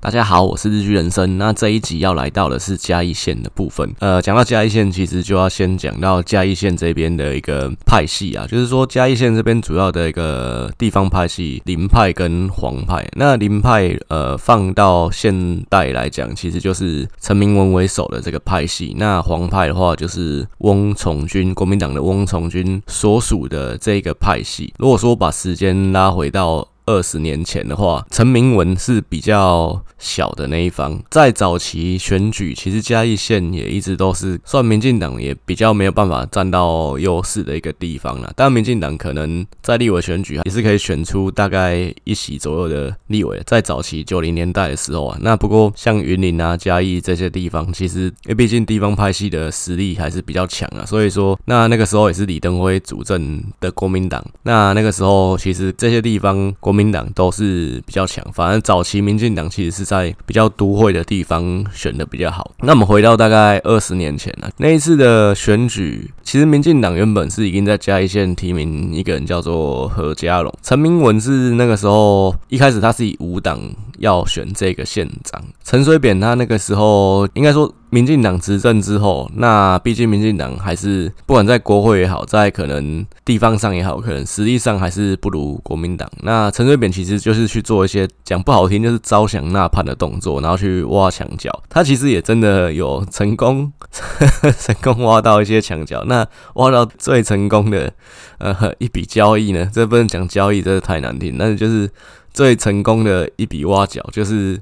大家好，我是日剧人生。那这一集要来到的是嘉义县的部分。呃，讲到嘉义县，其实就要先讲到嘉义县这边的一个派系啊，就是说嘉义县这边主要的一个地方派系，林派跟黄派。那林派，呃，放到现代来讲，其实就是陈明文为首的这个派系。那黄派的话，就是翁从军，国民党的翁从军所属的这个派系。如果说把时间拉回到二十年前的话，陈明文是比较小的那一方。在早期选举，其实嘉义县也一直都是算民进党也比较没有办法占到优势的一个地方了。当，民进党可能在立委选举也是可以选出大概一席左右的立委。在早期九零年代的时候啊，那不过像云林啊、嘉义这些地方，其实因为毕竟地方派系的实力还是比较强啊，所以说那那个时候也是李登辉主政的国民党。那那个时候其实这些地方国民党都是比较强，反正早期民进党其实是在比较都会的地方选的比较好。那我们回到大概二十年前了，那一次的选举，其实民进党原本是已经在嘉义县提名一个人叫做何家龙，陈明文是那个时候一开始他是以无党要选这个县长，陈水扁他那个时候应该说。民进党执政之后，那毕竟民进党还是不管在国会也好，在可能地方上也好，可能实力上还是不如国民党。那陈水扁其实就是去做一些讲不好听，就是招降纳叛的动作，然后去挖墙脚。他其实也真的有成功，成功挖到一些墙角。那挖到最成功的呃一笔交易呢？这不能讲交易，这是太难听。但是就是最成功的一笔挖角，就是。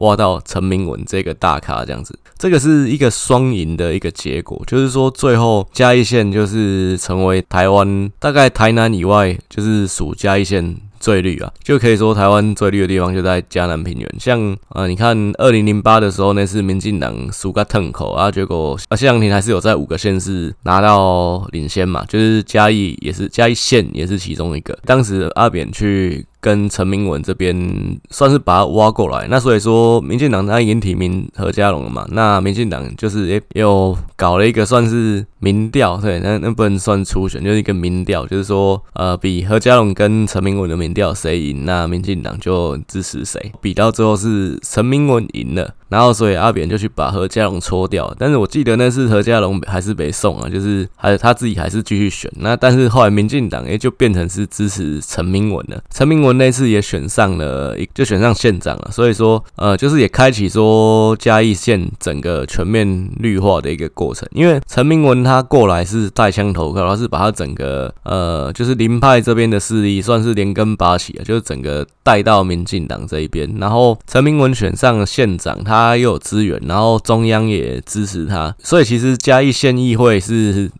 挖到陈明文这个大咖这样子，这个是一个双赢的一个结果，就是说最后嘉义县就是成为台湾大概台南以外就是属嘉义县最绿啊，就可以说台湾最绿的地方就在嘉南平原。像啊、你看二零零八的时候那是民进党输个痛口啊，结果啊谢长廷还是有在五个县市拿到领先嘛，就是嘉义也是嘉义县也是其中一个，当时阿扁去。跟陈明文这边算是把他挖过来，那所以说民进党他已经提名何家龙了嘛，那民进党就是也又搞了一个算是民调，对，那那不能算初选，就是一个民调，就是说呃比何家龙跟陈明文的民调谁赢，那民进党就支持谁，比到最后是陈明文赢了。然后，所以阿扁就去把何家龙搓掉。但是我记得那次何家龙还是没送啊，就是还他自己还是继续选。那但是后来民进党也就变成是支持陈明文了。陈明文那次也选上了一，就选上县长了。所以说，呃，就是也开启说嘉义县整个全面绿化的一个过程。因为陈明文他过来是带枪投靠，他是把他整个呃，就是林派这边的势力算是连根拔起啊，就是整个带到民进党这一边。然后陈明文选上了县长，他。他又有资源，然后中央也支持他，所以其实嘉义县议会是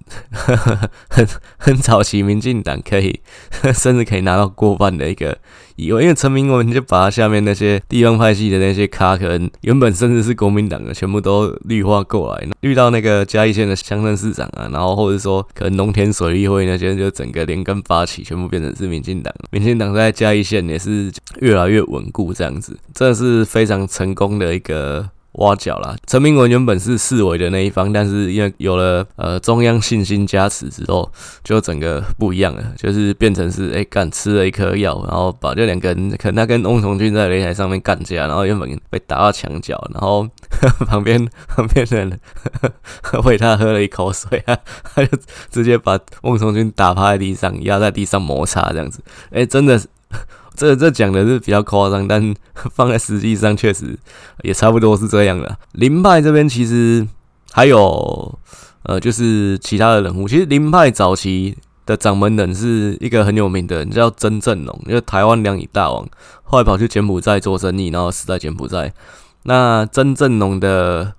很很早期，民进党可以 甚至可以拿到过半的一个以后，因为陈明文就把他下面那些地方派系的那些卡，可能原本甚至是国民党的，全部都绿化过来，遇到那个嘉义县的乡镇市长啊，然后或者说可能农田水利会那些，就整个连根拔起，全部变成是民进党。民进党在嘉义县也是越来越稳固，这样子，这是非常成功的一个。挖角啦，陈明文原本是四维的那一方，但是因为有了呃中央信心加持之后，就整个不一样了，就是变成是哎干、吃了一颗药，然后把这两个人，可能他跟翁从军在擂台上面干架，然后原本被打到墙角，然后 旁边旁边的人喂他喝了一口水啊，他就直接把翁从军打趴在地上，压在地上摩擦这样子，哎、真的是。这这讲的是比较夸张，但 放在实际上确实也差不多是这样的。林派这边其实还有呃，就是其他的人物。其实林派早期的掌门人是一个很有名的人，叫曾正龙，因为台湾两椅大王，后来跑去柬埔寨做生意，然后死在柬埔寨。那曾正龙的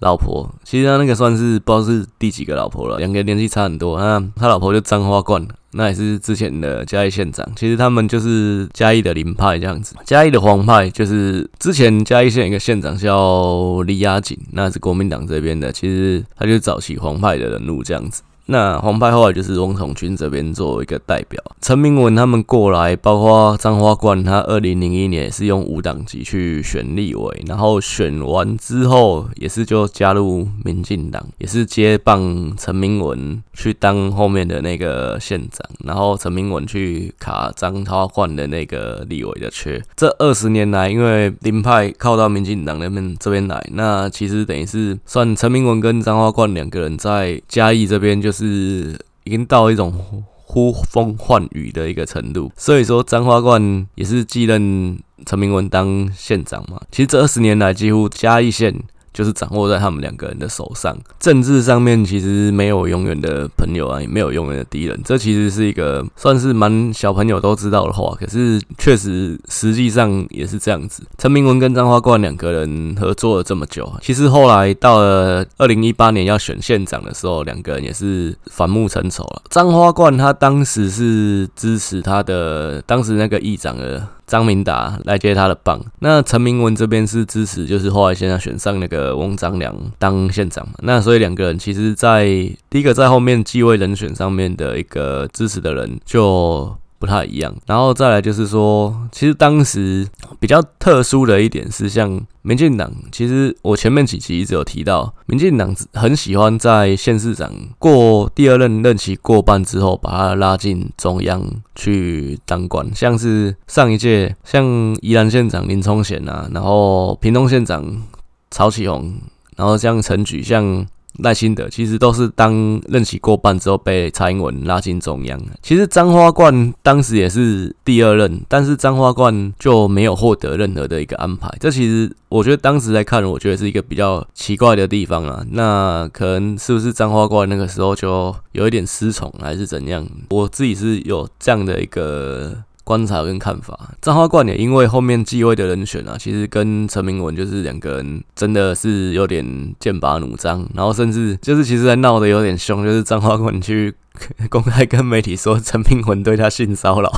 老婆，其实他那个算是不知道是第几个老婆了，两个年纪差很多。他他老婆就张花冠。那也是之前的嘉义县长，其实他们就是嘉义的林派这样子。嘉义的黄派就是之前嘉义县一个县长叫李亚锦，那是国民党这边的，其实他就是早期黄派的人物这样子。那黄派后来就是翁崇军这边作为一个代表，陈明文他们过来，包括张花冠，他二零零一年也是用五党籍去选立委，然后选完之后也是就加入民进党，也是接棒陈明文去当后面的那个县长，然后陈明文去卡张花冠的那个立委的缺。这二十年来，因为林派靠到民进党那边这边来，那其实等于是算陈明文跟张花冠两个人在嘉义这边就是是已经到一种呼风唤雨的一个程度，所以说张花冠也是继任陈明文当县长嘛。其实这二十年来，几乎嘉义县。就是掌握在他们两个人的手上。政治上面其实没有永远的朋友啊，也没有永远的敌人。这其实是一个算是蛮小朋友都知道的话，可是确实实际上也是这样子。陈明文跟张花冠两个人合作了这么久，其实后来到了二零一八年要选县长的时候，两个人也是反目成仇了。张花冠他当时是支持他的当时那个议长的。张明达来接他的棒，那陈明文这边是支持，就是后来现在选上那个翁章良当县长嘛，那所以两个人其实，在第一个在后面继位人选上面的一个支持的人就。不太一样，然后再来就是说，其实当时比较特殊的一点是，像民进党，其实我前面几集一直有提到，民进党很喜欢在县市长过第二任任期过半之后，把他拉进中央去当官，像是上一届像宜兰县长林聪贤啊，然后屏东县长曹启宏，然后像陈菊，像。赖清德其实都是当任期过半之后被蔡英文拉进中央。其实张花冠当时也是第二任，但是张花冠就没有获得任何的一个安排。这其实我觉得当时来看，我觉得是一个比较奇怪的地方啊。那可能是不是张花冠那个时候就有一点失宠，还是怎样？我自己是有这样的一个。观察跟看法，张花冠也因为后面继位的人选啊，其实跟陈明文就是两个人真的是有点剑拔弩张，然后甚至就是其实还闹得有点凶，就是张花冠去 公开跟媒体说陈明文对他性骚扰，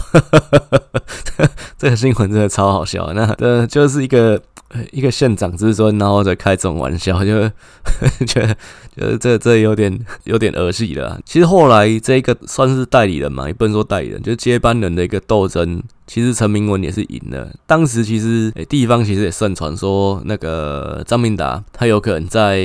这个新闻真的超好笑。那呃就是一个。一个县长之尊，然后在开这种玩笑，就 觉得就是这这有点有点儿戏了。其实后来这个算是代理人嘛，也不能说代理人，就是接班人的一个斗争。其实陈明文也是赢了。当时其实诶，地方其实也盛传说，那个张明达他有可能在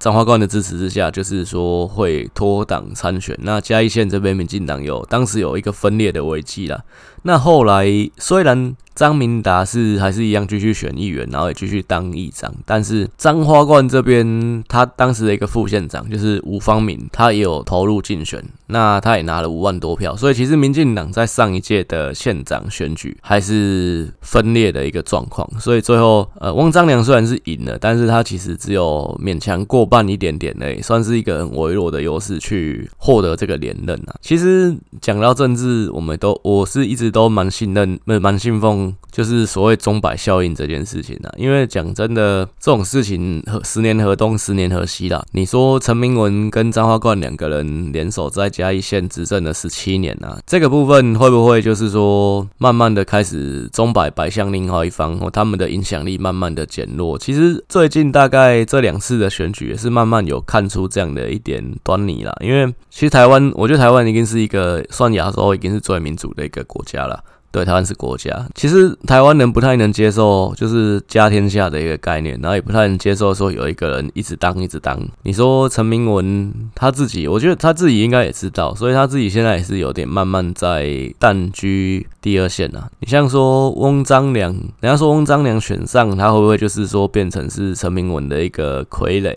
张花冠的支持之下，就是说会脱党参选。那嘉义县这边民进党有当时有一个分裂的危机啦。那后来虽然。张明达是还是一样继续选议员，然后也继续当议长。但是张花冠这边，他当时的一个副县长就是吴方敏，他也有投入竞选，那他也拿了五万多票。所以其实民进党在上一届的县长选举还是分裂的一个状况。所以最后，呃，汪章良虽然是赢了，但是他其实只有勉强过半一点点诶，算是一个很微弱的优势去获得这个连任啊。其实讲到政治，我们都我是一直都蛮信任，蛮信奉。就是所谓钟摆效应这件事情啊，因为讲真的，这种事情和十年河东，十年河西啦。你说陈明文跟张花冠两个人联手在嘉义县执政了十七年啊，这个部分会不会就是说，慢慢的开始钟摆摆向另外一方，或他们的影响力慢慢的减弱？其实最近大概这两次的选举也是慢慢有看出这样的一点端倪啦。因为其实台湾，我觉得台湾已经是一个算亚洲已经是最民主的一个国家了。对，台湾是国家。其实台湾人不太能接受，就是家天下的一个概念，然后也不太能接受说有一个人一直当一直当。你说陈明文他自己，我觉得他自己应该也知道，所以他自己现在也是有点慢慢在淡居第二线啊。你像说翁章梁，人家说翁章梁选上，他会不会就是说变成是陈明文的一个傀儡？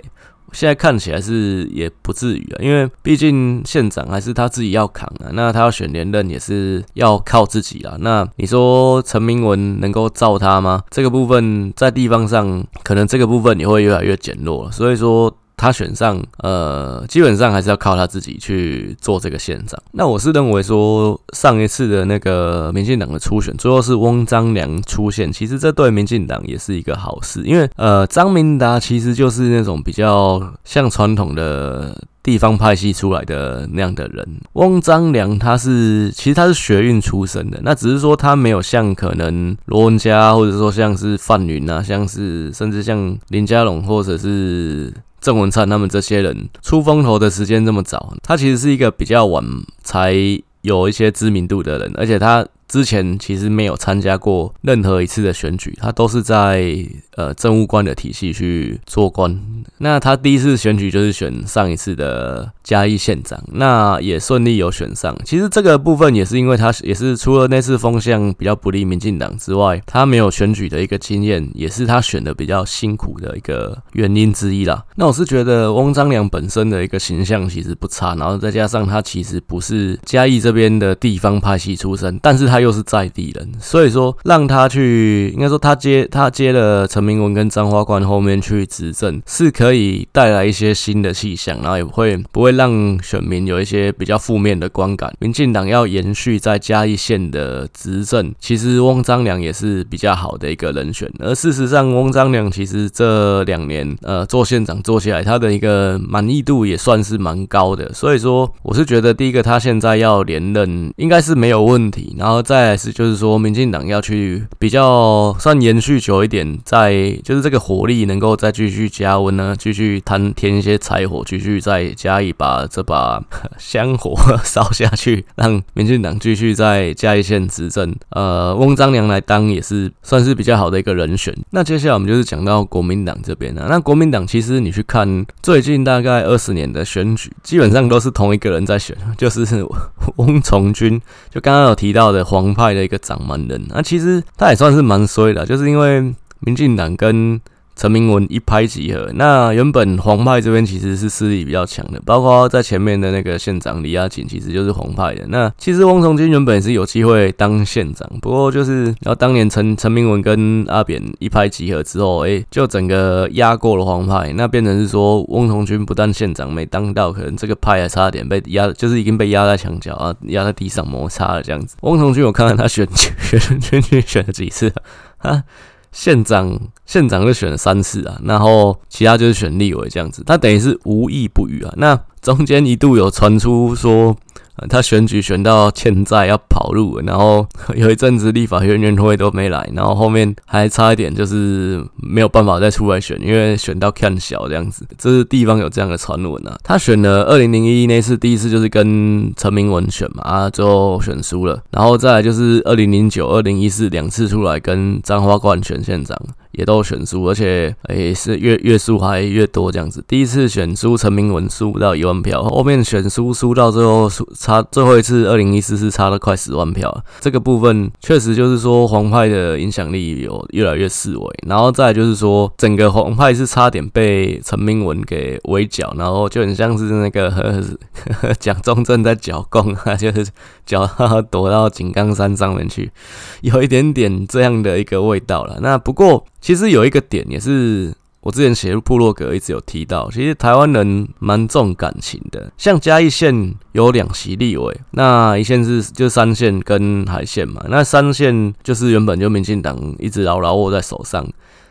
现在看起来是也不至于啊，因为毕竟县长还是他自己要扛啊，那他要选连任也是要靠自己啊。那你说陈明文能够罩他吗？这个部分在地方上，可能这个部分也会越来越减弱，所以说。他选上，呃，基本上还是要靠他自己去做这个县长。那我是认为说，上一次的那个民进党的初选，最后是翁章良出现，其实这对民进党也是一个好事，因为呃，张明达其实就是那种比较像传统的地方派系出来的那样的人。翁章良他是其实他是学运出身的，那只是说他没有像可能罗文佳，或者说像是范云啊，像是甚至像林佳龙或者是。郑文灿他们这些人出风头的时间这么早，他其实是一个比较晚才有一些知名度的人，而且他。之前其实没有参加过任何一次的选举，他都是在呃政务官的体系去做官。那他第一次选举就是选上一次的嘉义县长，那也顺利有选上。其实这个部分也是因为他也是除了那次风向比较不利民进党之外，他没有选举的一个经验，也是他选的比较辛苦的一个原因之一啦。那我是觉得翁章良本身的一个形象其实不差，然后再加上他其实不是嘉义这边的地方派系出身，但是他。又是在地人，所以说让他去，应该说他接他接了陈明文跟张花冠后面去执政，是可以带来一些新的气象，然后也会不会让选民有一些比较负面的观感。民进党要延续在嘉义县的执政，其实翁章良也是比较好的一个人选。而事实上，翁章良其实这两年呃做县长做起来，他的一个满意度也算是蛮高的。所以说，我是觉得第一个他现在要连任应该是没有问题，然后。再来是就是说，民进党要去比较算延续久一点，在就是这个火力能够再继续加温呢，继续摊添一些柴火，继续再加一把这把 香火烧下去，让民进党继续在嘉义县执政。呃，翁章梁来当也是算是比较好的一个人选。那接下来我们就是讲到国民党这边啊，那国民党其实你去看最近大概二十年的选举，基本上都是同一个人在选，就是 翁从军。就刚刚有提到的黄。派的一个掌门人，那其实他也算是蛮衰的，就是因为民进党跟陈明文一拍即合。那原本黄派这边其实是势力比较强的，包括在前面的那个县长李亚锦，其实就是黄派的。那其实翁从军原本是有机会当县长，不过就是然后当年陈陈明文跟阿扁一拍即合之后，哎、就整个压过了黄派，那变成是说翁从军不但县长没当到，可能这个派还差点被压，就是已经被压在墙角啊，压在地上摩擦了这样子。翁从军我看看他选选选举选了几次啊？县长，县长就选了三次啊，然后其他就是选立委这样子，他等于是无意不语啊。那中间一度有传出说。他选举选到欠债要跑路，然后 有一阵子立法院院会都没来，然后后面还差一点就是没有办法再出来选，因为选到看小这样子。这是地方有这样的传闻啊。他选了二零零一那次第一次就是跟陈明文选嘛，啊，最后选输了，然后再来就是二零零九、二零一四两次出来跟张花冠选县长。也都选输，而且诶、是越越输还越多这样子。第一次选输陈明文输不到一万票，后面选输输到最后输差最后一次二零一四是差了快十万票。这个部分确实就是说黄派的影响力有越来越式微，然后再就是说整个黄派是差点被陈明文给围剿，然后就很像是那个 蒋中正在剿共啊，就是剿他躲到井冈山上面去，有一点点这样的一个味道了。那不过。其实有一个点也是我之前写部落格一直有提到，其实台湾人蛮重感情的。像嘉义县有两席立委，那一线是就三线跟海线嘛，那三线就是原本就民进党一直牢牢握在手上，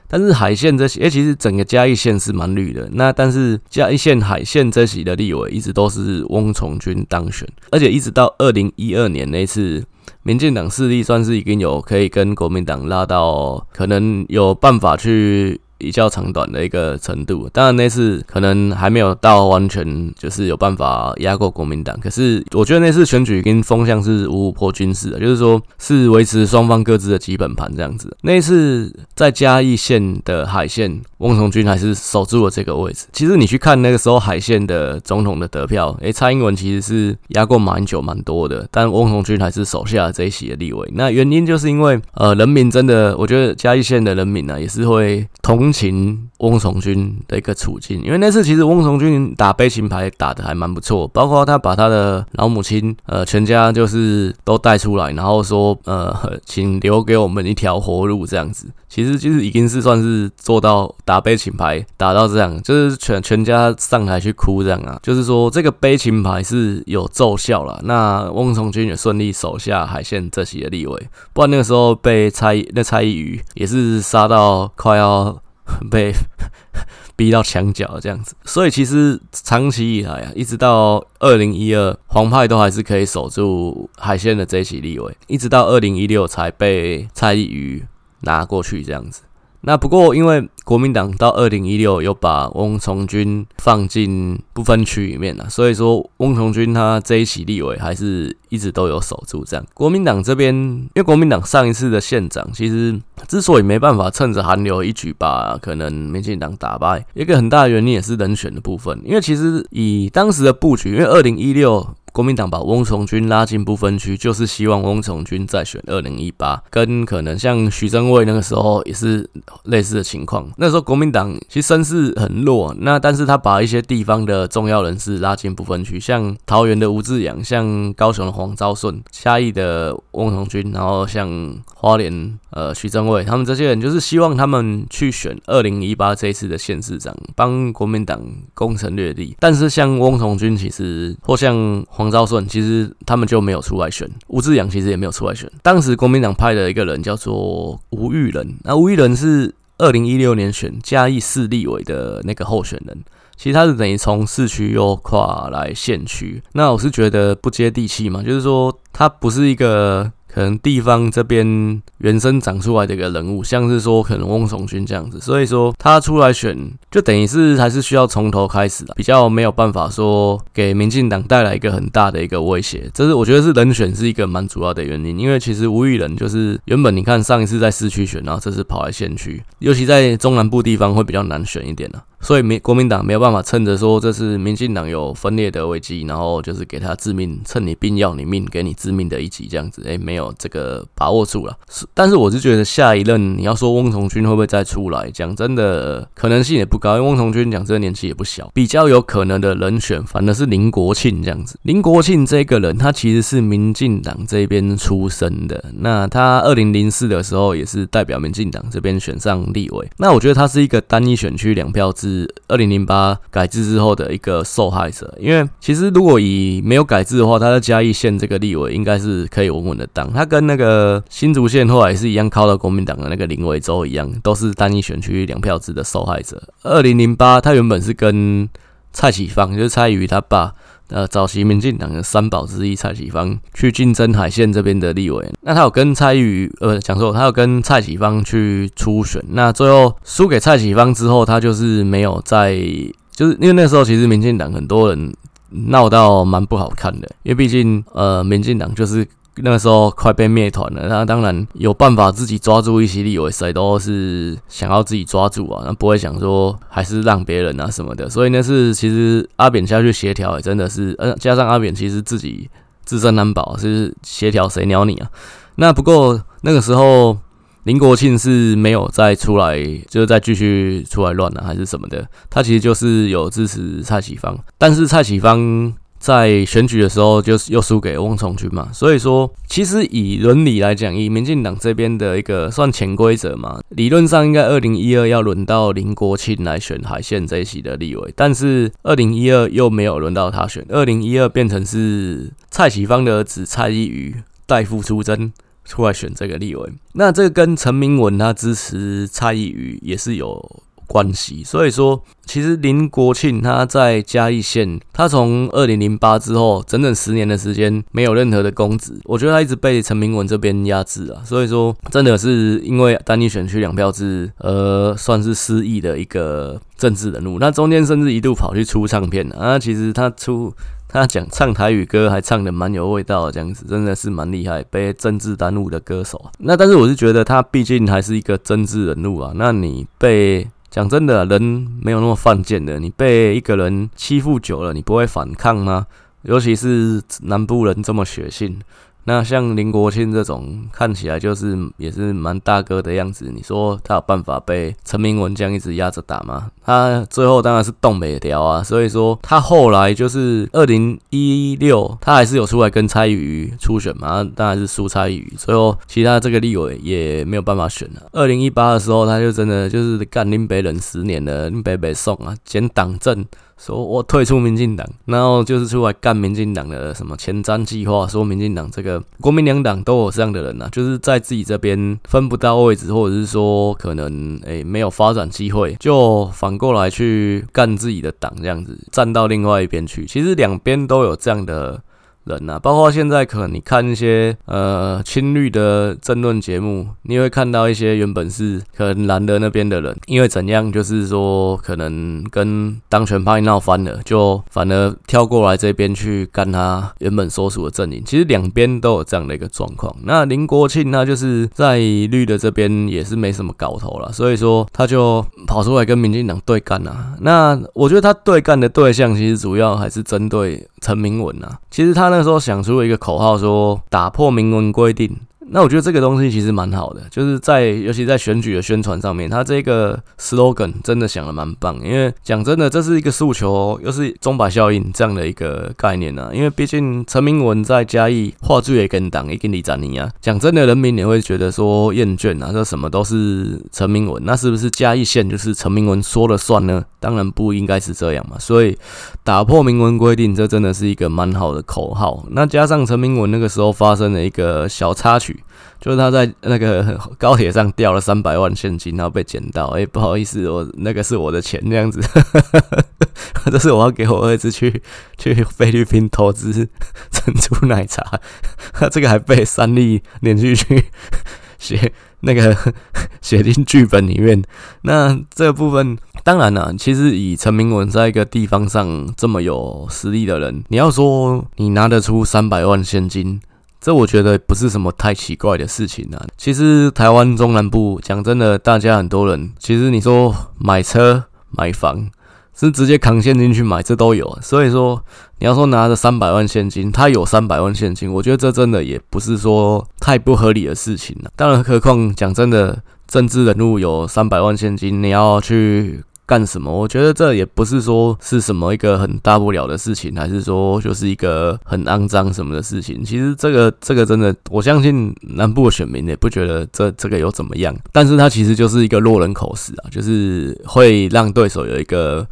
但是海线这些，诶，其实整个嘉义县是蛮绿的。那但是嘉义县海线这席的立委一直都是翁从军当选，而且一直到二零一二年那次。民进党势力算是已经有可以跟国民党拉到，可能有办法去。一较长短的一个程度，当然那次可能还没有到完全就是有办法压过国民党，可是我觉得那次选举跟风向是五五破均势的，就是说是维持双方各自的基本盘这样子。那次在嘉义县的海线，翁从军还是守住了这个位置。其实你去看那个时候海线的总统的得票，诶，蔡英文其实是压过马英九蛮多的，但翁从军还是守下了这一席的立委。那原因就是因为呃，人民真的，我觉得嘉义县的人民呢、也是会同。情翁从军的一个处境，因为那次其实翁从军打悲情牌打得还蛮不错，包括他把他的老母亲呃全家就是都带出来，然后说呃 请留给我们一条活路这样子，其实就是已经是算是做到打悲情牌打到这样，就是全全家上台去哭这样啊，就是说这个悲情牌是有奏效了，那翁从军也顺利守下海线这席的立委，不然那个时候被蔡那蔡一余也是杀到快要。被 逼到墙角这样子，所以其实长期以来啊，一直到二零一二，黄派都还是可以守住海线的这一席立位，一直到二零一六才被蔡易余拿过去这样子。那不过因为国民党到二零一六又把翁从军放进不分区里面了，所以说翁从军他这一期立委还是一直都有守住这样。国民党这边，因为国民党上一次的县长其实之所以没办法趁着韩流一举把可能民进党打败，一个很大的原因也是人选的部分，因为其实以当时的布局，因为二零一六。国民党把翁从军拉进不分区，就是希望翁从军再选二零一八，跟可能像徐榛蔚那个时候也是类似的情况。那时候国民党其实声势很弱，那但是他把一些地方的重要人士拉进不分区，像桃园的吴志扬，像高雄的黄昭顺，嘉义的翁从军，然后像花莲呃徐榛蔚，他们这些人就是希望他们去选二零一八这一次的县市长，帮国民党攻城略地。但是像翁从军，其实或像昭顺其实他们就没有出来选，吴志阳其实也没有出来选。当时国民党派的一个人叫做吴玉仁，那吴玉仁是二零一六年选嘉义市立委的那个候选人，其实他是等于从市区又跨来县区。那我是觉得不接地气嘛，就是说他不是一个。可能地方这边原生长出来的一个人物，像是说可能翁崇勋这样子，所以说他出来选，就等于是还是需要从头开始的，比较没有办法说给民进党带来一个很大的一个威胁。这是我觉得是人选是一个蛮主要的原因，因为其实吴育仁就是原本你看上一次在市区选，然后这次跑来县区，尤其在中南部地方会比较难选一点的。所以民国民党没有办法趁着说这是民进党有分裂的危机，然后就是给他致命，趁你病要你命，给你致命的一击这样子，哎，没有这个把握住了。是，但是我是觉得下一任你要说翁从军会不会再出来，讲真的可能性也不高，因为翁从军讲真的年纪也不小，比较有可能的人选反而是林国庆这样子。林国庆这个人他其实是民进党这边出身的，那他二零零四的时候也是代表民进党这边选上立委，那我觉得他是一个单一选区两票制。是二零零八改制之后的一个受害者，因为其实如果以没有改制的话，他在嘉义县这个立委应该是可以稳稳的当。他跟那个新竹县后来是一样靠到国民党的那个林维洲一样，都是单一选区两票制的受害者。二零零八他原本是跟蔡启芳，就是蔡宇他爸。呃，早期民进党的三宝之一蔡启芳去竞争海线这边的立委，那他有跟蔡宇呃讲说，他有跟蔡启芳去初选，那最后输给蔡启芳之后，他就是没有再，就是因为那时候其实民进党很多人闹到蛮不好看的，因为毕竟呃民进党就是。那个时候快被灭团了，那当然有办法自己抓住一些立委，谁都是想要自己抓住啊，那不会想说还是让别人啊什么的。所以那是其实阿扁下去协调，也真的是，呃，加上阿扁其实自己自身难保，是协调谁鸟你啊？那不过那个时候林国庆是没有再出来，就是再继续出来乱了，还是什么的？他其实就是有支持蔡启芳，但是蔡启芳。在选举的时候，就是又输给翁从军嘛，所以说，其实以伦理来讲，以民进党这边的一个算潜规则嘛，理论上应该二零一二要轮到林国庆来选海线这一席的立委，但是二零一二又没有轮到他选，二零一二变成是蔡启芳的儿子蔡依瑜代父出征出来选这个立委，那这个跟陈明文他支持蔡依瑜也是有。关系，所以说，其实林国庆他在嘉义县，他从二零零八之后，整整十年的时间没有任何的公职，我觉得他一直被陈明文这边压制啊，所以说，真的是因为单一选区两票制，呃，算是失意的一个政治人物。那中间甚至一度跑去出唱片啊，其实他出他讲唱台语歌，还唱得蛮有味道，这样子真的是蛮厉害，被政治耽误的歌手啊。那但是我是觉得他毕竟还是一个政治人物啊，那你被讲真的，人没有那么犯贱的。你被一个人欺负久了，你不会反抗吗？尤其是南部人这么血性。那像林国庆这种看起来就是也是蛮大哥的样子，你说他有办法被陈明文这样一直压着打吗？他最后当然是动没掉啊，所以说他后来就是二零一六，他还是有出来跟蔡宇初选嘛，当然是输蔡宇，最后其他这个立委也没有办法选了。二零一八的时候，他就真的就是干林北人十年了，林北北送啊，捡党政。说我退出民进党，然后就是出来干民进党的什么前瞻计划，说民进党这个国民两党都有这样的人呐、啊，就是在自己这边分不到位置，或者是说可能诶、没有发展机会，就反过来去干自己的党这样子，站到另外一边去。其实两边都有这样的人啊，包括现在可能你看一些呃亲绿的政论节目，你会看到一些原本是可能蓝的那边的人，因为怎样，就是说可能跟当权派闹翻了，就反而跳过来这边去干他原本所属的阵营。其实两边都有这样的一个状况。那林国庆他就是在绿的这边也是没什么搞头了，所以说他就跑出来跟民进党对干啊。那我觉得他对干的对象其实主要还是针对陈明文啊。其实他。那时候想出了一个口号，说打破明文规定。那我觉得这个东西其实蛮好的，就是在尤其在选举的宣传上面，他这个 slogan 真的想的蛮棒。因为讲真的，这是一个诉求，又是钟摆效应这样的一个概念啊。因为毕竟陈明文在嘉义话剧也跟党也跟李展尼啊，讲真的，人民也会觉得说厌倦啊，这什么都是陈明文，那是不是嘉义县就是陈明文说了算呢？当然不应该是这样嘛。所以打破明文规定，这真的是一个蛮好的口号。那加上陈明文那个时候发生了一个小插曲。就是他在那个高铁上掉了三百万现金，然后被捡到。哎、不好意思，我那个是我的钱，这样子，这是我要给我儿子去去菲律宾投资珍珠奶茶。这个还被三立连续剧写那个写进剧本里面。那这部分，当然了，其实以陈明文在一个地方上这么有实力的人，你要说你拿得出三百万现金。这我觉得不是什么太奇怪的事情啊。其实台湾中南部讲真的，大家很多人其实你说买车买房是直接扛现金去买，这都有。所以说你要说拿着三百万现金，他有三百万现金，我觉得这真的也不是说太不合理的事情了。当然，何况讲真的，政治人物有三百万现金，你要去。干什么？我觉得这也不是说是什么一个很大不了的事情，还是说就是一个很肮脏什么的事情。其实这个这个真的，我相信南部的选民也不觉得这这个有怎么样。但是它其实就是一个落人口实啊，就是会让对手有一个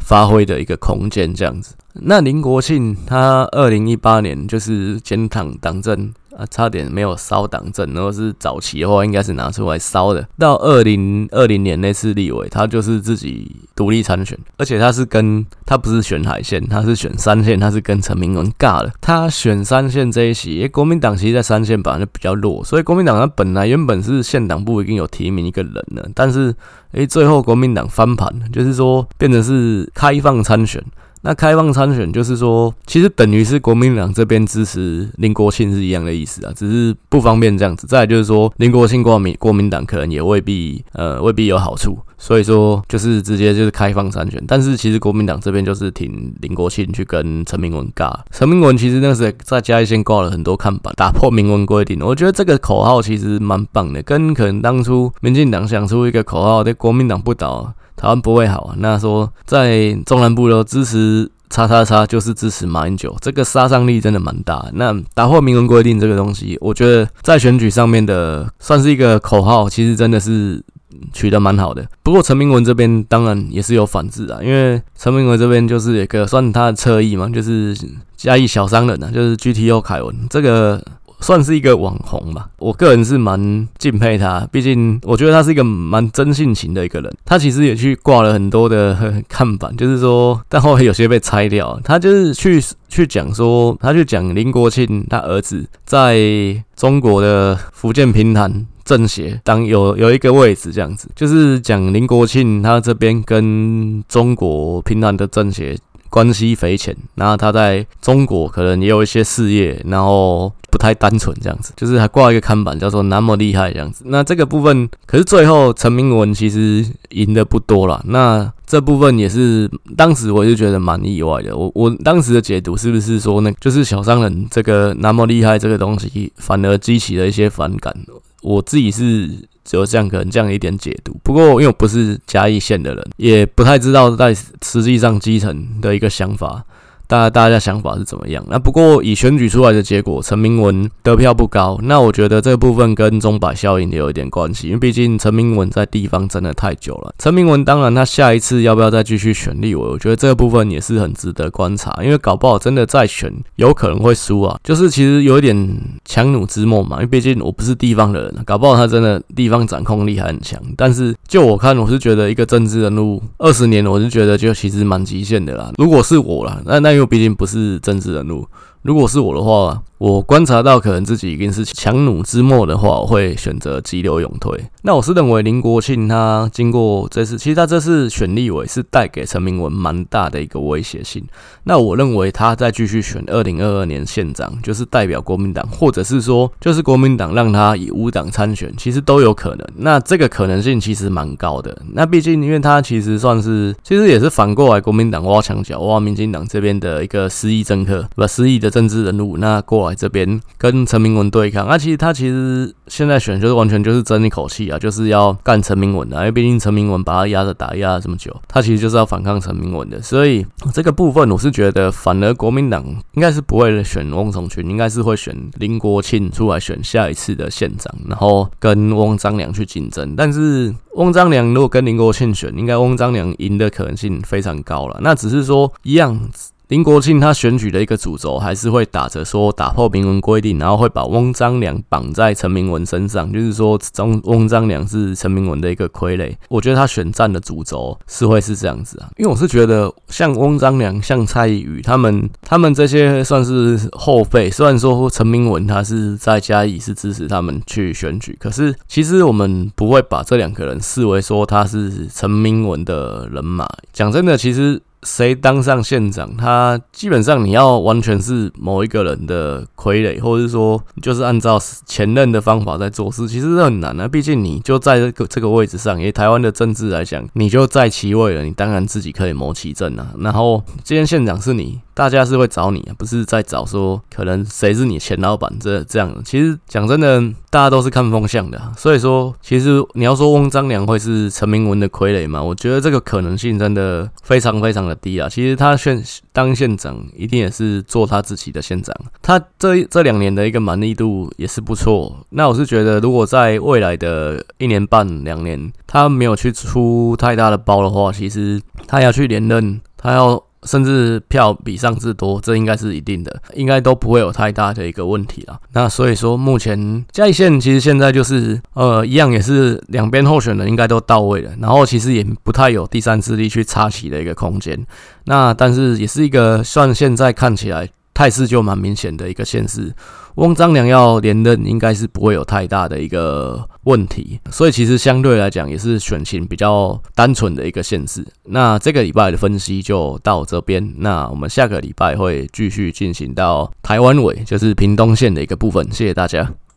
发挥的一个空间这样子。那林国庆他二零一八年就是建党党政。啊，差点没有烧党证，如果是早期的话，应该是拿出来烧的。到二零二零年那次立委，他就是自己独立参选，而且他是跟他不是选海线，他是选三线，他是跟陈明文尬的。他选三线这一席，因为国民党其实在三线本来就比较弱，所以国民党他本来原本是县党部已经有提名一个人了，但是诶，最后国民党翻盘，就是说变成是开放参选。那开放参选就是说，其实等于是国民党这边支持林国庆是一样的意思啊，只是不方便这样子。再就是说，林国庆挂名国民党可能也未必呃未必有好处，所以说就是直接就是开放参选。但是其实国民党这边就是挺林国庆去跟陈明文尬。陈明文其实那时候在嘉义县挂了很多看板，打破明文规定。我觉得这个口号其实蛮棒的，跟可能当初民进党想出一个口号，对国民党不倒。台湾不会好啊！那说在中南部的支持叉叉叉，就是支持马英九，这个杀伤力真的蛮大。那打破明文规定这个东西，我觉得在选举上面的算是一个口号，其实真的是取得蛮好的。不过陈明文这边当然也是有反制啊，因为陈明文这边就是一个算他的侧翼嘛，就是嘉义小商人啊，就是 GTO 凯文这个。算是一个网红吧，我个人是蛮敬佩他，毕竟我觉得他是一个蛮真性情的一个人。他其实也去挂了很多的 看板，就是说，但后来有些被拆掉。他就是去去讲说，他去讲林国庆他儿子在中国的福建平潭政协当有有一个位置，这样子，就是讲林国庆他这边跟中国平潭的政协。关系匪浅，然后他在中国可能也有一些事业，然后太单纯这样子，就是还挂一个看板叫做“那么厉害”这样子。那这个部分，可是最后陈明文其实赢的不多啦。那这部分也是当时我就觉得蛮意外的。我我当时的解读是不是说，那就是小商人这个那么厉害这个东西，反而激起了一些反感。我自己是。只有这样可能这样一点解读，不过因为我不是嘉义县的人，也不太知道在实际上基层的一个想法。大家大家想法是怎么样？那不过以选举出来的结果，陈明文得票不高。那我觉得这个部分跟钟摆效应也有一点关系，因为毕竟陈明文在地方真的太久了。陈明文当然他下一次要不要再继续选立委，我觉得这个部分也是很值得观察，因为搞不好真的再选有可能会输啊。就是其实有一点强弩之末嘛，因为毕竟我不是地方的人，搞不好他真的地方掌控力还很强。但是就我看，我是觉得一个政治人物二十年，我是觉得就其实蛮极限的啦。如果是我啦，那那。又毕竟不是政治人物，如果是我的话，我观察到可能自己已经是强弩之末的话，我会选择急流勇退。那我是认为林国庆他经过这次，其实他这次选立委是带给陈明文蛮大的一个威胁性。那我认为他再继续选二零二二年县长，就是代表国民党，或者是说就是国民党让他以无党参选，其实都有可能。那这个可能性其实蛮高的。那毕竟因为他其实算是，其实也是反过来国民党挖墙脚，挖民进党这边的一个失意政客，不失意的政治人物。那过来这边跟陈明文对抗，那、其实他其实现在选就是完全就是争一口气啊，就是要干陈明文的，因为毕竟陈明文把他压着打压了这么久，他其实就是要反抗陈明文的，所以这个部分我是觉得，反而国民党应该是不会选翁崇群，应该是会选林国庆出来选下一次的县长，然后跟翁章良去竞争。但是翁章良如果跟林国庆选，应该翁章良赢的可能性非常高了。那只是说一样。林国庆他选举的一个主轴还是会打着说打破明文规定，然后会把翁章良绑在陈明文身上，就是说翁翁章良是陈明文的一个傀儡。我觉得他选战的主轴是会是这样子啊，因为我是觉得像翁章良、像蔡易余他们，他们这些算是后辈。虽然说陈明文他是在嘉义是支持他们去选举，可是其实我们不会把这两个人视为说他是陈明文的人马。讲真的，其实。谁当上县长，他基本上你要完全是某一个人的傀儡，或者是说就是按照前任的方法在做事，其实是很难啊。毕竟你就在这个这个位置上，以台湾的政治来讲，你就在其位了，你当然自己可以谋其政啊。然后今天县长是你。大家是会找你，不是在找说可能谁是你前老板这这样。其实讲真的，大家都是看风向的。所以说，其实你要说翁章良会是陈明文的傀儡嘛？我觉得这个可能性真的非常非常的低啊。其实他现当县长，一定也是做他自己的县长。他这这两年的一个满意度也是不错。那我是觉得，如果在未来的一年半两年，他没有去出太大的包的话，其实他要去连任，他要。甚至票比上次多，这应该是一定的，应该都不会有太大的一个问题了。那所以说，目前嘉义县其实现在就是呃一样，也是两边候选人应该都到位了，然后其实也不太有第三势力去插旗的一个空间。那但是也是一个算现在看起来态势就蛮明显的一个县市。翁章良要连任，应该是不会有太大的一个问题，所以其实相对来讲也是选情比较单纯的一个现实。那这个礼拜的分析就到这边，那我们下个礼拜会继续进行到台湾尾，就是屏东县的一个部分。谢谢大家。